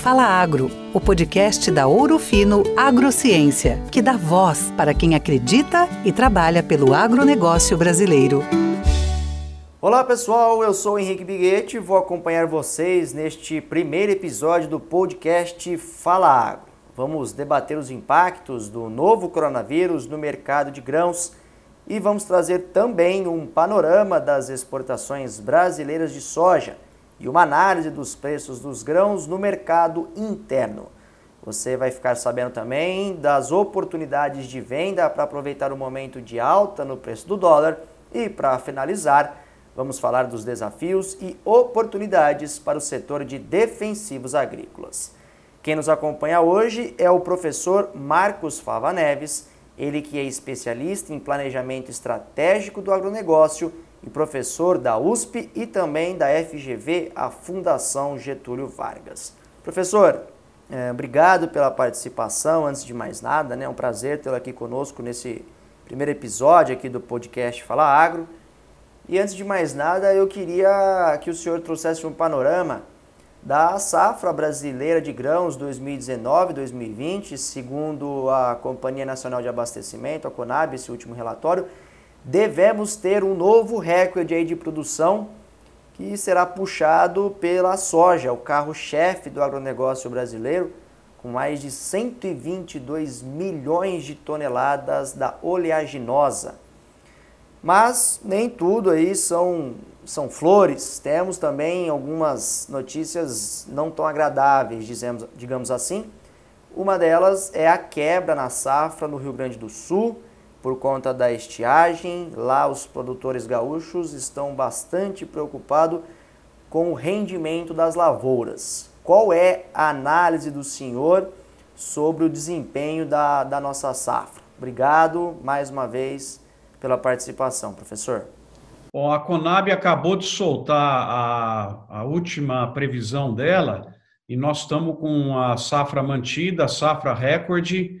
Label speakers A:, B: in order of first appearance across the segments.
A: Fala Agro, o podcast da Ouro Fino Agrociência, que dá voz para quem acredita e trabalha pelo agronegócio brasileiro.
B: Olá pessoal, eu sou Henrique Biguete e vou acompanhar vocês neste primeiro episódio do podcast Fala Agro. Vamos debater os impactos do novo coronavírus no mercado de grãos e vamos trazer também um panorama das exportações brasileiras de soja e uma análise dos preços dos grãos no mercado interno. Você vai ficar sabendo também das oportunidades de venda para aproveitar o momento de alta no preço do dólar e para finalizar, vamos falar dos desafios e oportunidades para o setor de defensivos agrícolas. Quem nos acompanha hoje é o professor Marcos Fava Neves, ele que é especialista em planejamento estratégico do agronegócio e professor da USP e também da FGV, a Fundação Getúlio Vargas. Professor, é, obrigado pela participação. Antes de mais nada, né, é um prazer tê-lo aqui conosco nesse primeiro episódio aqui do podcast Fala Agro. E antes de mais nada, eu queria que o senhor trouxesse um panorama da safra brasileira de grãos 2019-2020, segundo a Companhia Nacional de Abastecimento, a Conab, esse último relatório, devemos ter um novo recorde aí de produção que será puxado pela soja, o carro-chefe do agronegócio brasileiro, com mais de 122 milhões de toneladas da oleaginosa. Mas nem tudo aí são, são flores. Temos também algumas notícias não tão agradáveis, dizemos, digamos assim. Uma delas é a quebra na safra no Rio Grande do Sul por conta da estiagem. Lá os produtores gaúchos estão bastante preocupados com o rendimento das lavouras. Qual é a análise do senhor sobre o desempenho da, da nossa safra? Obrigado mais uma vez pela participação, professor.
C: Bom, a Conab acabou de soltar a, a última previsão dela e nós estamos com a safra mantida, safra recorde,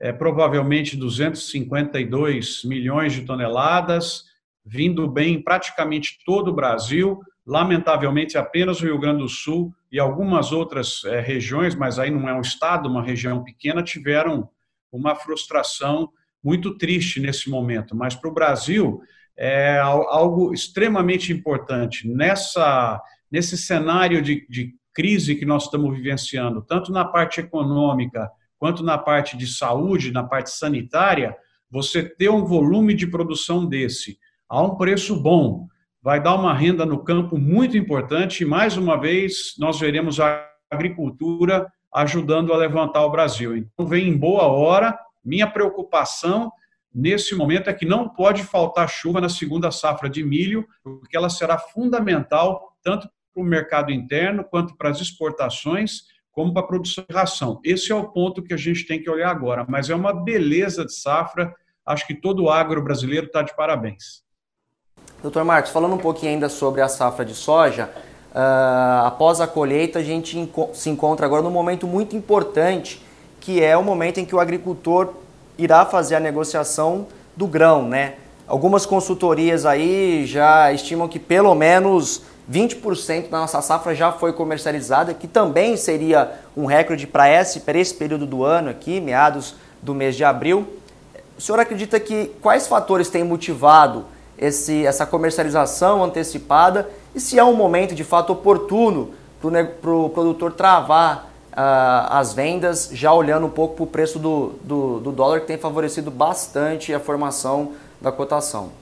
C: é, provavelmente 252 milhões de toneladas, vindo bem em praticamente todo o Brasil, lamentavelmente apenas o Rio Grande do Sul e algumas outras é, regiões, mas aí não é um estado, uma região pequena, tiveram uma frustração muito triste nesse momento. Mas para o Brasil é algo extremamente importante nessa nesse cenário de, de crise que nós estamos vivenciando, tanto na parte econômica quanto na parte de saúde, na parte sanitária, você ter um volume de produção desse a um preço bom, vai dar uma renda no campo muito importante e, mais uma vez, nós veremos a agricultura ajudando a levantar o Brasil. Então, vem em boa hora. Minha preocupação nesse momento é que não pode faltar chuva na segunda safra de milho, porque ela será fundamental tanto para o mercado interno quanto para as exportações como para a produção de ração. Esse é o ponto que a gente tem que olhar agora, mas é uma beleza de safra, acho que todo o agro brasileiro está de parabéns.
B: Doutor Marcos, falando um pouquinho ainda sobre a safra de soja, uh, após a colheita a gente enco se encontra agora num momento muito importante, que é o momento em que o agricultor irá fazer a negociação do grão, né? Algumas consultorias aí já estimam que pelo menos 20% da nossa safra já foi comercializada, que também seria um recorde para esse, esse período do ano aqui, meados do mês de abril. O senhor acredita que quais fatores têm motivado esse, essa comercialização antecipada e se é um momento de fato oportuno para o pro produtor travar uh, as vendas, já olhando um pouco para o preço do, do, do dólar, que tem favorecido bastante a formação da cotação?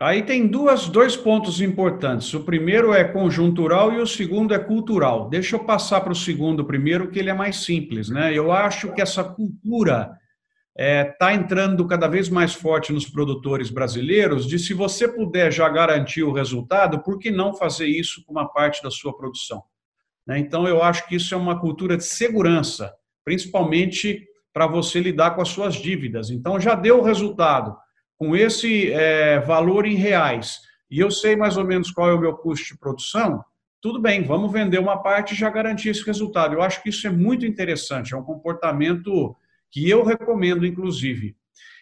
C: Aí tem duas, dois pontos importantes. O primeiro é conjuntural e o segundo é cultural. Deixa eu passar para o segundo primeiro, que ele é mais simples. Né? Eu acho que essa cultura está é, tá entrando cada vez mais forte nos produtores brasileiros de se você puder já garantir o resultado, por que não fazer isso com uma parte da sua produção? Né? Então, eu acho que isso é uma cultura de segurança, principalmente para você lidar com as suas dívidas. Então, já deu o resultado com esse é, valor em reais, e eu sei mais ou menos qual é o meu custo de produção, tudo bem, vamos vender uma parte e já garantir esse resultado. Eu acho que isso é muito interessante, é um comportamento que eu recomendo, inclusive.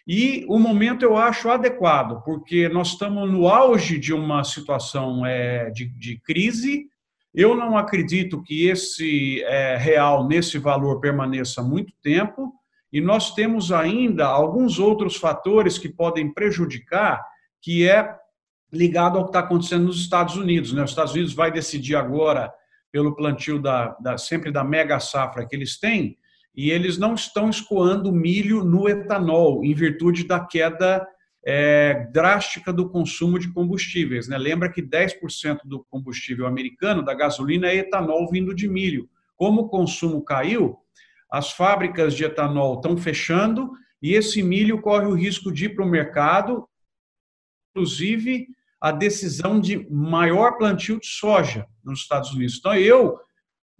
C: E o momento eu acho adequado, porque nós estamos no auge de uma situação é, de, de crise, Eu não acredito que esse é, real, nesse valor, permaneça muito tempo, e nós temos ainda alguns outros fatores que podem prejudicar, que é ligado ao que está acontecendo nos Estados Unidos. Né? Os Estados Unidos vai decidir agora, pelo plantio da, da, sempre da mega safra que eles têm, e eles não estão escoando milho no etanol, em virtude da queda é, drástica do consumo de combustíveis. Né? Lembra que 10% do combustível americano, da gasolina, é etanol vindo de milho. Como o consumo caiu, as fábricas de etanol estão fechando e esse milho corre o risco de ir para o mercado, inclusive a decisão de maior plantio de soja nos Estados Unidos. Então, eu,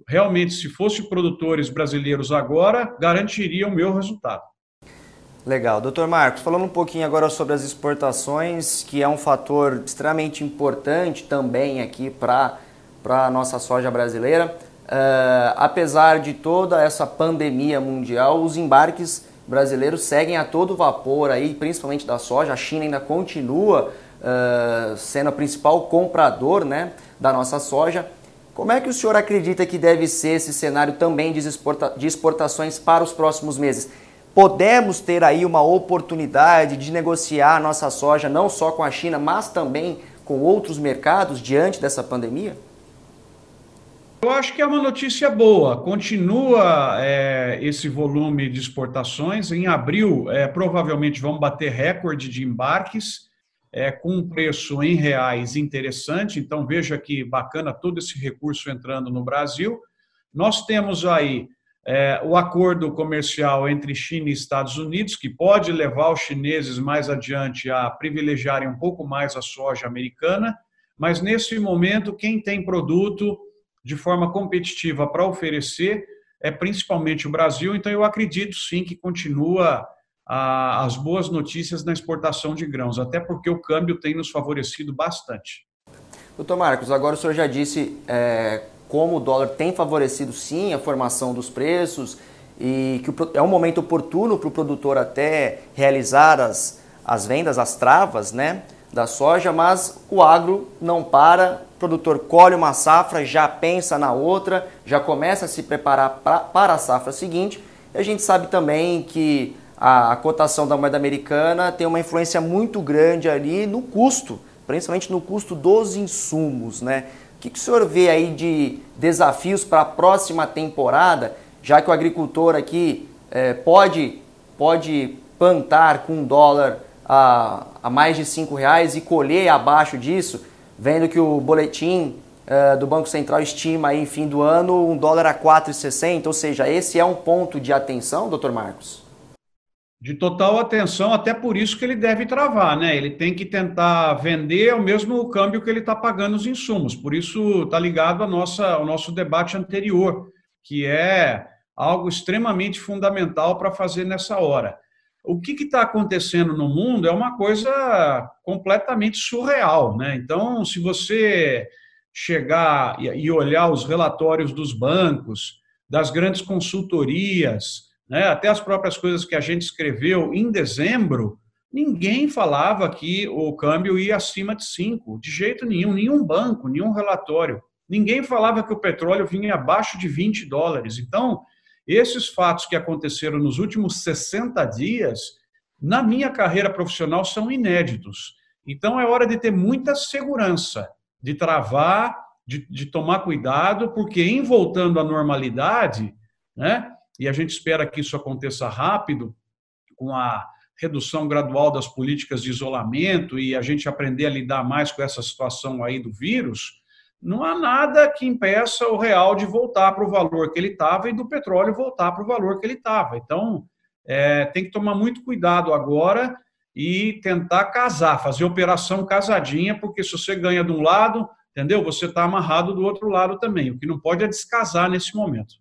C: realmente, se fosse produtores brasileiros agora, garantiria o meu resultado.
D: Legal. Doutor Marcos, falando um pouquinho agora sobre as exportações, que é um fator extremamente importante também aqui para a nossa soja brasileira. Uh, apesar de toda essa pandemia mundial, os embarques brasileiros seguem a todo vapor aí, principalmente da soja. A China ainda continua uh, sendo a principal comprador né, da nossa soja. Como é que o senhor acredita que deve ser esse cenário também de, exporta de exportações para os próximos meses? Podemos ter aí uma oportunidade de negociar a nossa soja não só com a China, mas também com outros mercados diante dessa pandemia?
C: Eu acho que é uma notícia boa. Continua é, esse volume de exportações. Em abril, é, provavelmente vão bater recorde de embarques, é, com um preço em reais interessante. Então, veja que bacana todo esse recurso entrando no Brasil. Nós temos aí é, o acordo comercial entre China e Estados Unidos, que pode levar os chineses mais adiante a privilegiarem um pouco mais a soja americana. Mas, nesse momento, quem tem produto de forma competitiva para oferecer é principalmente o Brasil, então eu acredito sim que continua a, as boas notícias na exportação de grãos, até porque o câmbio tem nos favorecido bastante.
D: Doutor Marcos, agora o senhor já disse é, como o dólar tem favorecido sim a formação dos preços e que é um momento oportuno para o produtor até realizar as, as vendas, as travas, né? Da soja, mas o agro não para, o produtor colhe uma safra, já pensa na outra, já começa a se preparar pra, para a safra seguinte. E a gente sabe também que a, a cotação da moeda americana tem uma influência muito grande ali no custo, principalmente no custo dos insumos, né? O que, que o senhor vê aí de desafios para a próxima temporada, já que o agricultor aqui é, pode, pode plantar com dólar a, a mais de cinco reais e colher abaixo disso, vendo que o boletim uh, do Banco Central estima aí, em fim do ano um dólar a 4,60, ou seja, esse é um ponto de atenção, doutor Marcos?
C: De total atenção, até por isso que ele deve travar, né? Ele tem que tentar vender ao mesmo câmbio que ele está pagando os insumos. Por isso está ligado à nossa, ao nosso debate anterior, que é algo extremamente fundamental para fazer nessa hora o que está acontecendo no mundo é uma coisa completamente surreal. Né? Então, se você chegar e olhar os relatórios dos bancos, das grandes consultorias, né, até as próprias coisas que a gente escreveu em dezembro, ninguém falava que o câmbio ia acima de 5, de jeito nenhum, nenhum banco, nenhum relatório. Ninguém falava que o petróleo vinha abaixo de 20 dólares. Então, esses fatos que aconteceram nos últimos 60 dias, na minha carreira profissional, são inéditos. Então, é hora de ter muita segurança, de travar, de, de tomar cuidado, porque em voltando à normalidade, né, e a gente espera que isso aconteça rápido, com a redução gradual das políticas de isolamento e a gente aprender a lidar mais com essa situação aí do vírus, não há nada que impeça o real de voltar para o valor que ele estava e do petróleo voltar para o valor que ele estava. Então, é, tem que tomar muito cuidado agora e tentar casar, fazer operação casadinha, porque se você ganha de um lado, entendeu? Você está amarrado do outro lado também. O que não pode é descasar nesse momento.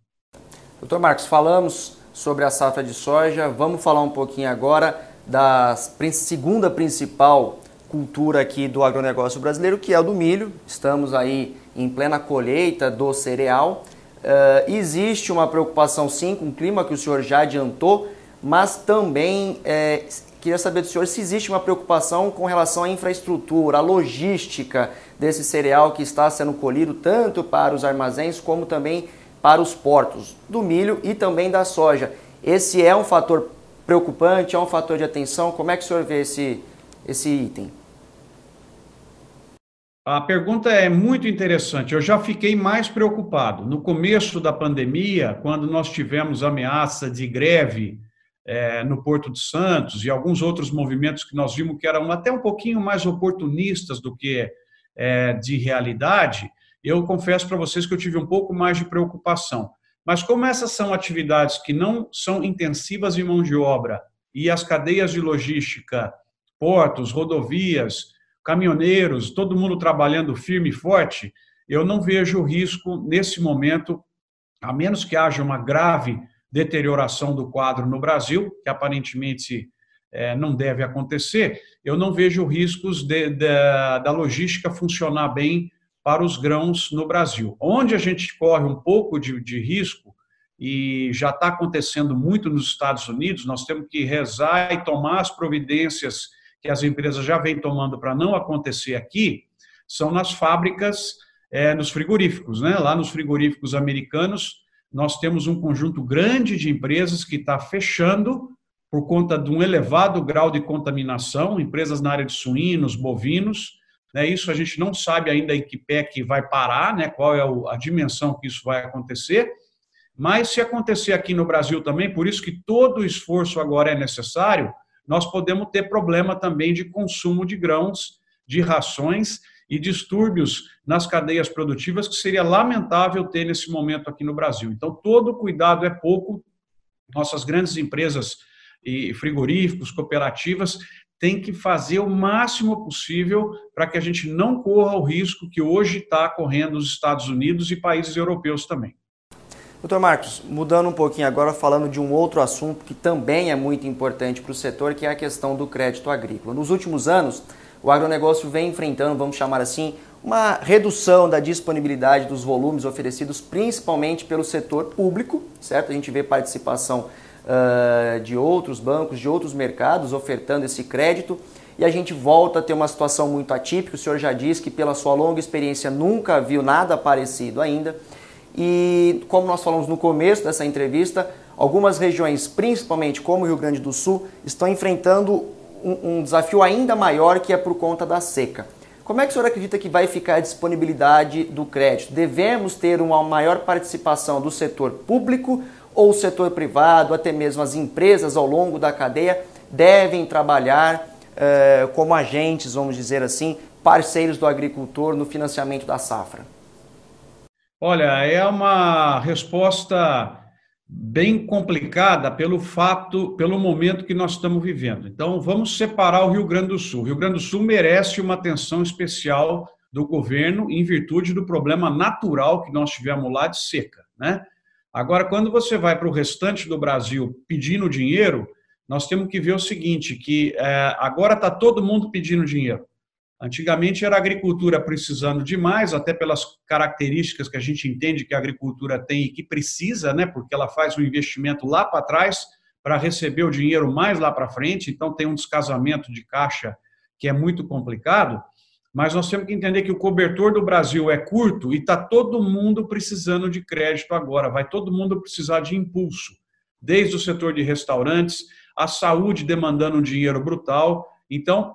D: Doutor Marcos, falamos sobre a safra de soja. Vamos falar um pouquinho agora da segunda principal cultura aqui do agronegócio brasileiro, que é o do milho. Estamos aí em plena colheita do cereal. Uh, existe uma preocupação sim com o clima que o senhor já adiantou, mas também é, queria saber do senhor se existe uma preocupação com relação à infraestrutura, à logística desse cereal que está sendo colhido tanto para os armazéns como também para os portos, do milho e também da soja. Esse é um fator preocupante, é um fator de atenção? Como é que o senhor vê esse, esse item?
C: A pergunta é muito interessante. Eu já fiquei mais preocupado. No começo da pandemia, quando nós tivemos ameaça de greve é, no Porto de Santos e alguns outros movimentos que nós vimos que eram até um pouquinho mais oportunistas do que é, de realidade, eu confesso para vocês que eu tive um pouco mais de preocupação. Mas como essas são atividades que não são intensivas em mão de obra e as cadeias de logística, portos, rodovias, caminhoneiros, todo mundo trabalhando firme e forte, eu não vejo risco nesse momento, a menos que haja uma grave deterioração do quadro no Brasil, que aparentemente é, não deve acontecer, eu não vejo riscos de, de, da logística funcionar bem para os grãos no Brasil. Onde a gente corre um pouco de, de risco, e já está acontecendo muito nos Estados Unidos, nós temos que rezar e tomar as providências que as empresas já vêm tomando para não acontecer aqui, são nas fábricas, é, nos frigoríficos. Né? Lá nos frigoríficos americanos, nós temos um conjunto grande de empresas que está fechando por conta de um elevado grau de contaminação, empresas na área de suínos, bovinos, né? Isso a gente não sabe ainda em que pé que vai parar, né? qual é a dimensão que isso vai acontecer. Mas se acontecer aqui no Brasil também, por isso que todo o esforço agora é necessário, nós podemos ter problema também de consumo de grãos, de rações e distúrbios nas cadeias produtivas que seria lamentável ter nesse momento aqui no Brasil. Então, todo cuidado é pouco. Nossas grandes empresas e frigoríficos, cooperativas, tem que fazer o máximo possível para que a gente não corra o risco que hoje está correndo os Estados Unidos e países europeus também.
D: Doutor Marcos, mudando um pouquinho agora, falando de um outro assunto que também é muito importante para o setor, que é a questão do crédito agrícola. Nos últimos anos, o agronegócio vem enfrentando, vamos chamar assim, uma redução da disponibilidade dos volumes oferecidos principalmente pelo setor público, certo? A gente vê participação uh, de outros bancos, de outros mercados ofertando esse crédito e a gente volta a ter uma situação muito atípica. O senhor já disse que, pela sua longa experiência, nunca viu nada parecido ainda. E, como nós falamos no começo dessa entrevista, algumas regiões, principalmente como o Rio Grande do Sul, estão enfrentando um, um desafio ainda maior que é por conta da seca. Como é que o senhor acredita que vai ficar a disponibilidade do crédito? Devemos ter uma maior participação do setor público ou o setor privado, até mesmo as empresas ao longo da cadeia, devem trabalhar eh, como agentes, vamos dizer assim, parceiros do agricultor no financiamento da safra?
C: Olha, é uma resposta bem complicada pelo fato, pelo momento que nós estamos vivendo. Então, vamos separar o Rio Grande do Sul. O Rio Grande do Sul merece uma atenção especial do governo em virtude do problema natural que nós tivemos lá de seca, né? Agora, quando você vai para o restante do Brasil pedindo dinheiro, nós temos que ver o seguinte, que é, agora está todo mundo pedindo dinheiro. Antigamente era a agricultura precisando demais, até pelas características que a gente entende que a agricultura tem e que precisa, né, porque ela faz um investimento lá para trás para receber o dinheiro mais lá para frente, então tem um descasamento de caixa que é muito complicado. Mas nós temos que entender que o cobertor do Brasil é curto e está todo mundo precisando de crédito agora, vai todo mundo precisar de impulso, desde o setor de restaurantes, a saúde demandando um dinheiro brutal. Então,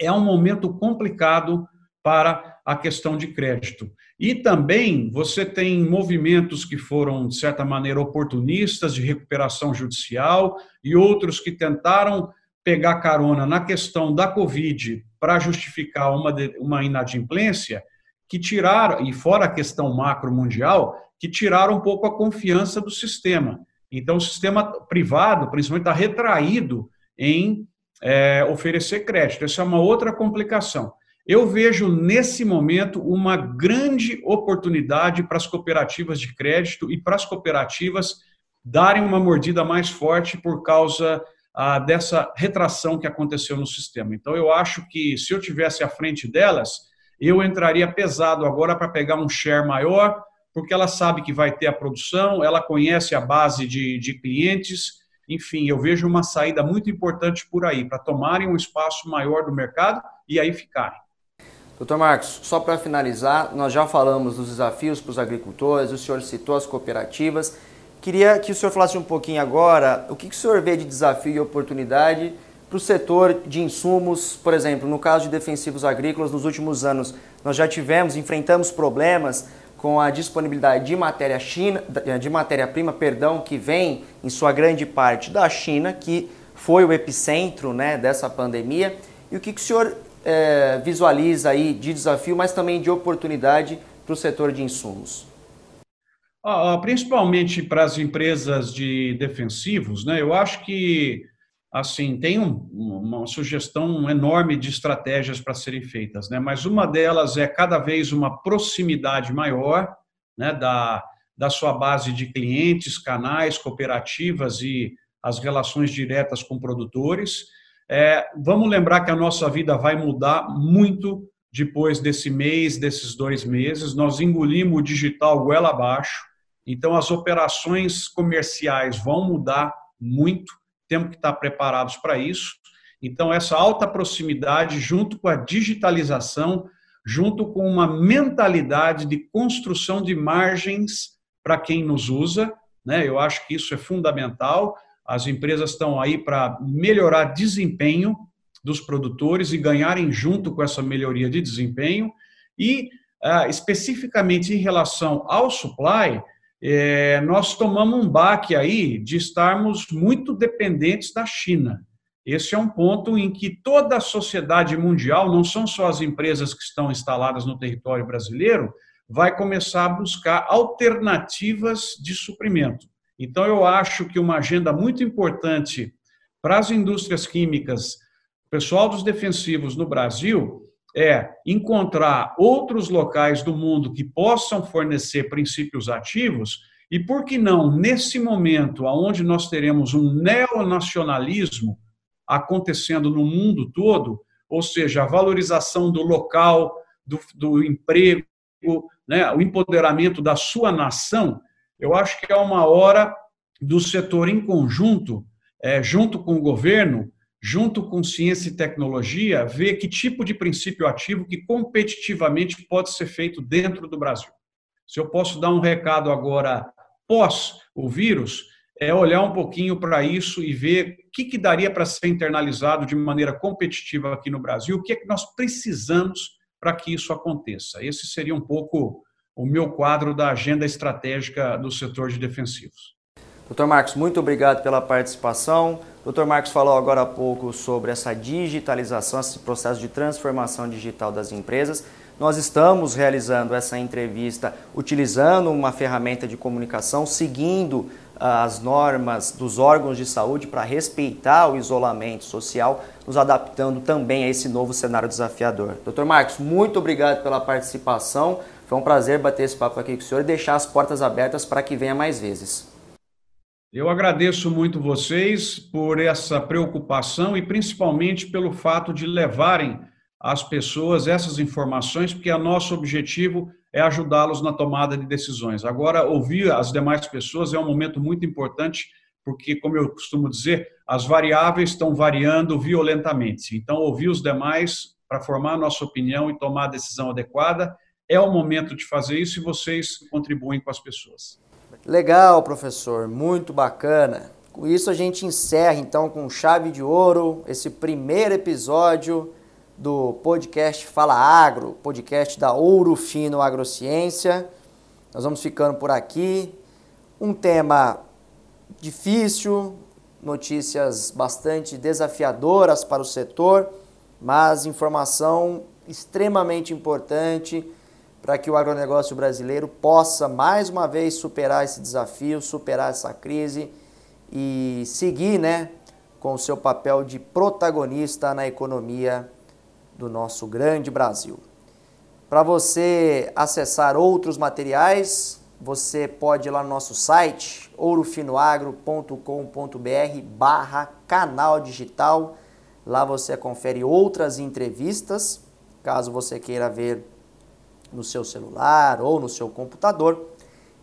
C: é um momento complicado para a questão de crédito. E também você tem movimentos que foram, de certa maneira, oportunistas de recuperação judicial e outros que tentaram pegar carona na questão da Covid para justificar uma, uma inadimplência, que tiraram, e fora a questão macro mundial, que tiraram um pouco a confiança do sistema. Então, o sistema privado, principalmente, está retraído em é, oferecer crédito. Essa é uma outra complicação. Eu vejo nesse momento uma grande oportunidade para as cooperativas de crédito e para as cooperativas darem uma mordida mais forte por causa ah, dessa retração que aconteceu no sistema. Então, eu acho que se eu tivesse à frente delas, eu entraria pesado agora para pegar um share maior, porque ela sabe que vai ter a produção, ela conhece a base de, de clientes, enfim, eu vejo uma saída muito importante por aí, para tomarem um espaço maior do mercado e aí ficarem.
D: Doutor Marcos, só para finalizar, nós já falamos dos desafios para os agricultores, o senhor citou as cooperativas. Queria que o senhor falasse um pouquinho agora o que, que o senhor vê de desafio e oportunidade para o setor de insumos, por exemplo, no caso de defensivos agrícolas, nos últimos anos nós já tivemos, enfrentamos problemas com a disponibilidade de matéria China, de matéria-prima, perdão, que vem em sua grande parte da China, que foi o epicentro né, dessa pandemia. E o que, que o senhor é, visualiza aí de desafio, mas também de oportunidade para o setor de insumos?
C: Ah, principalmente para as empresas de defensivos, né? Eu acho que assim tem um, uma sugestão enorme de estratégias para serem feitas, né? Mas uma delas é cada vez uma proximidade maior, né? Da da sua base de clientes, canais, cooperativas e as relações diretas com produtores. É, vamos lembrar que a nossa vida vai mudar muito depois desse mês, desses dois meses. Nós engolimos o digital goela abaixo. Então, as operações comerciais vão mudar muito, temos que estar preparados para isso. Então, essa alta proximidade, junto com a digitalização, junto com uma mentalidade de construção de margens para quem nos usa, né? eu acho que isso é fundamental. As empresas estão aí para melhorar desempenho dos produtores e ganharem junto com essa melhoria de desempenho. E, ah, especificamente em relação ao supply, é, nós tomamos um baque aí de estarmos muito dependentes da China. Esse é um ponto em que toda a sociedade mundial, não são só as empresas que estão instaladas no território brasileiro, vai começar a buscar alternativas de suprimento. Então, eu acho que uma agenda muito importante para as indústrias químicas, pessoal dos defensivos no Brasil, é encontrar outros locais do mundo que possam fornecer princípios ativos e por que não, nesse momento onde nós teremos um neonacionalismo acontecendo no mundo todo, ou seja, a valorização do local, do, do emprego, né, o empoderamento da sua nação, eu acho que é uma hora do setor em conjunto, é, junto com o governo, junto com ciência e tecnologia, ver que tipo de princípio ativo que competitivamente pode ser feito dentro do Brasil. Se eu posso dar um recado agora pós o vírus, é olhar um pouquinho para isso e ver o que, que daria para ser internalizado de maneira competitiva aqui no Brasil, o que é que nós precisamos para que isso aconteça. Esse seria um pouco o meu quadro da agenda estratégica do setor de defensivos.
D: Doutor Marcos, muito obrigado pela participação. Doutor Marcos falou agora há pouco sobre essa digitalização, esse processo de transformação digital das empresas. Nós estamos realizando essa entrevista utilizando uma ferramenta de comunicação, seguindo ah, as normas dos órgãos de saúde para respeitar o isolamento social, nos adaptando também a esse novo cenário desafiador. Doutor Marcos, muito obrigado pela participação. Foi um prazer bater esse papo aqui com o senhor e deixar as portas abertas para que venha mais vezes.
C: Eu agradeço muito vocês por essa preocupação e principalmente pelo fato de levarem às pessoas essas informações, porque o nosso objetivo é ajudá-los na tomada de decisões. Agora, ouvir as demais pessoas é um momento muito importante, porque, como eu costumo dizer, as variáveis estão variando violentamente. Então, ouvir os demais para formar a nossa opinião e tomar a decisão adequada é o momento de fazer isso e vocês contribuem com as pessoas.
D: Legal, professor, muito bacana. Com isso a gente encerra então com chave de ouro esse primeiro episódio do podcast Fala Agro, podcast da Ouro Fino Agrociência. Nós vamos ficando por aqui. Um tema difícil, notícias bastante desafiadoras para o setor, mas informação extremamente importante para que o agronegócio brasileiro possa mais uma vez superar esse desafio, superar essa crise e seguir, né, com o seu papel de protagonista na economia do nosso grande Brasil. Para você acessar outros materiais, você pode ir lá no nosso site ourofinoagro.com.br barra canal digital. Lá você confere outras entrevistas, caso você queira ver no seu celular ou no seu computador.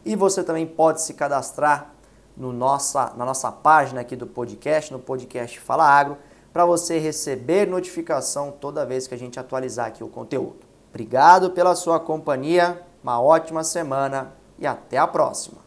D: E você também pode se cadastrar no nossa, na nossa página aqui do podcast, no podcast Fala Agro, para você receber notificação toda vez que a gente atualizar aqui o conteúdo.
B: Obrigado pela sua companhia, uma ótima semana e até a próxima.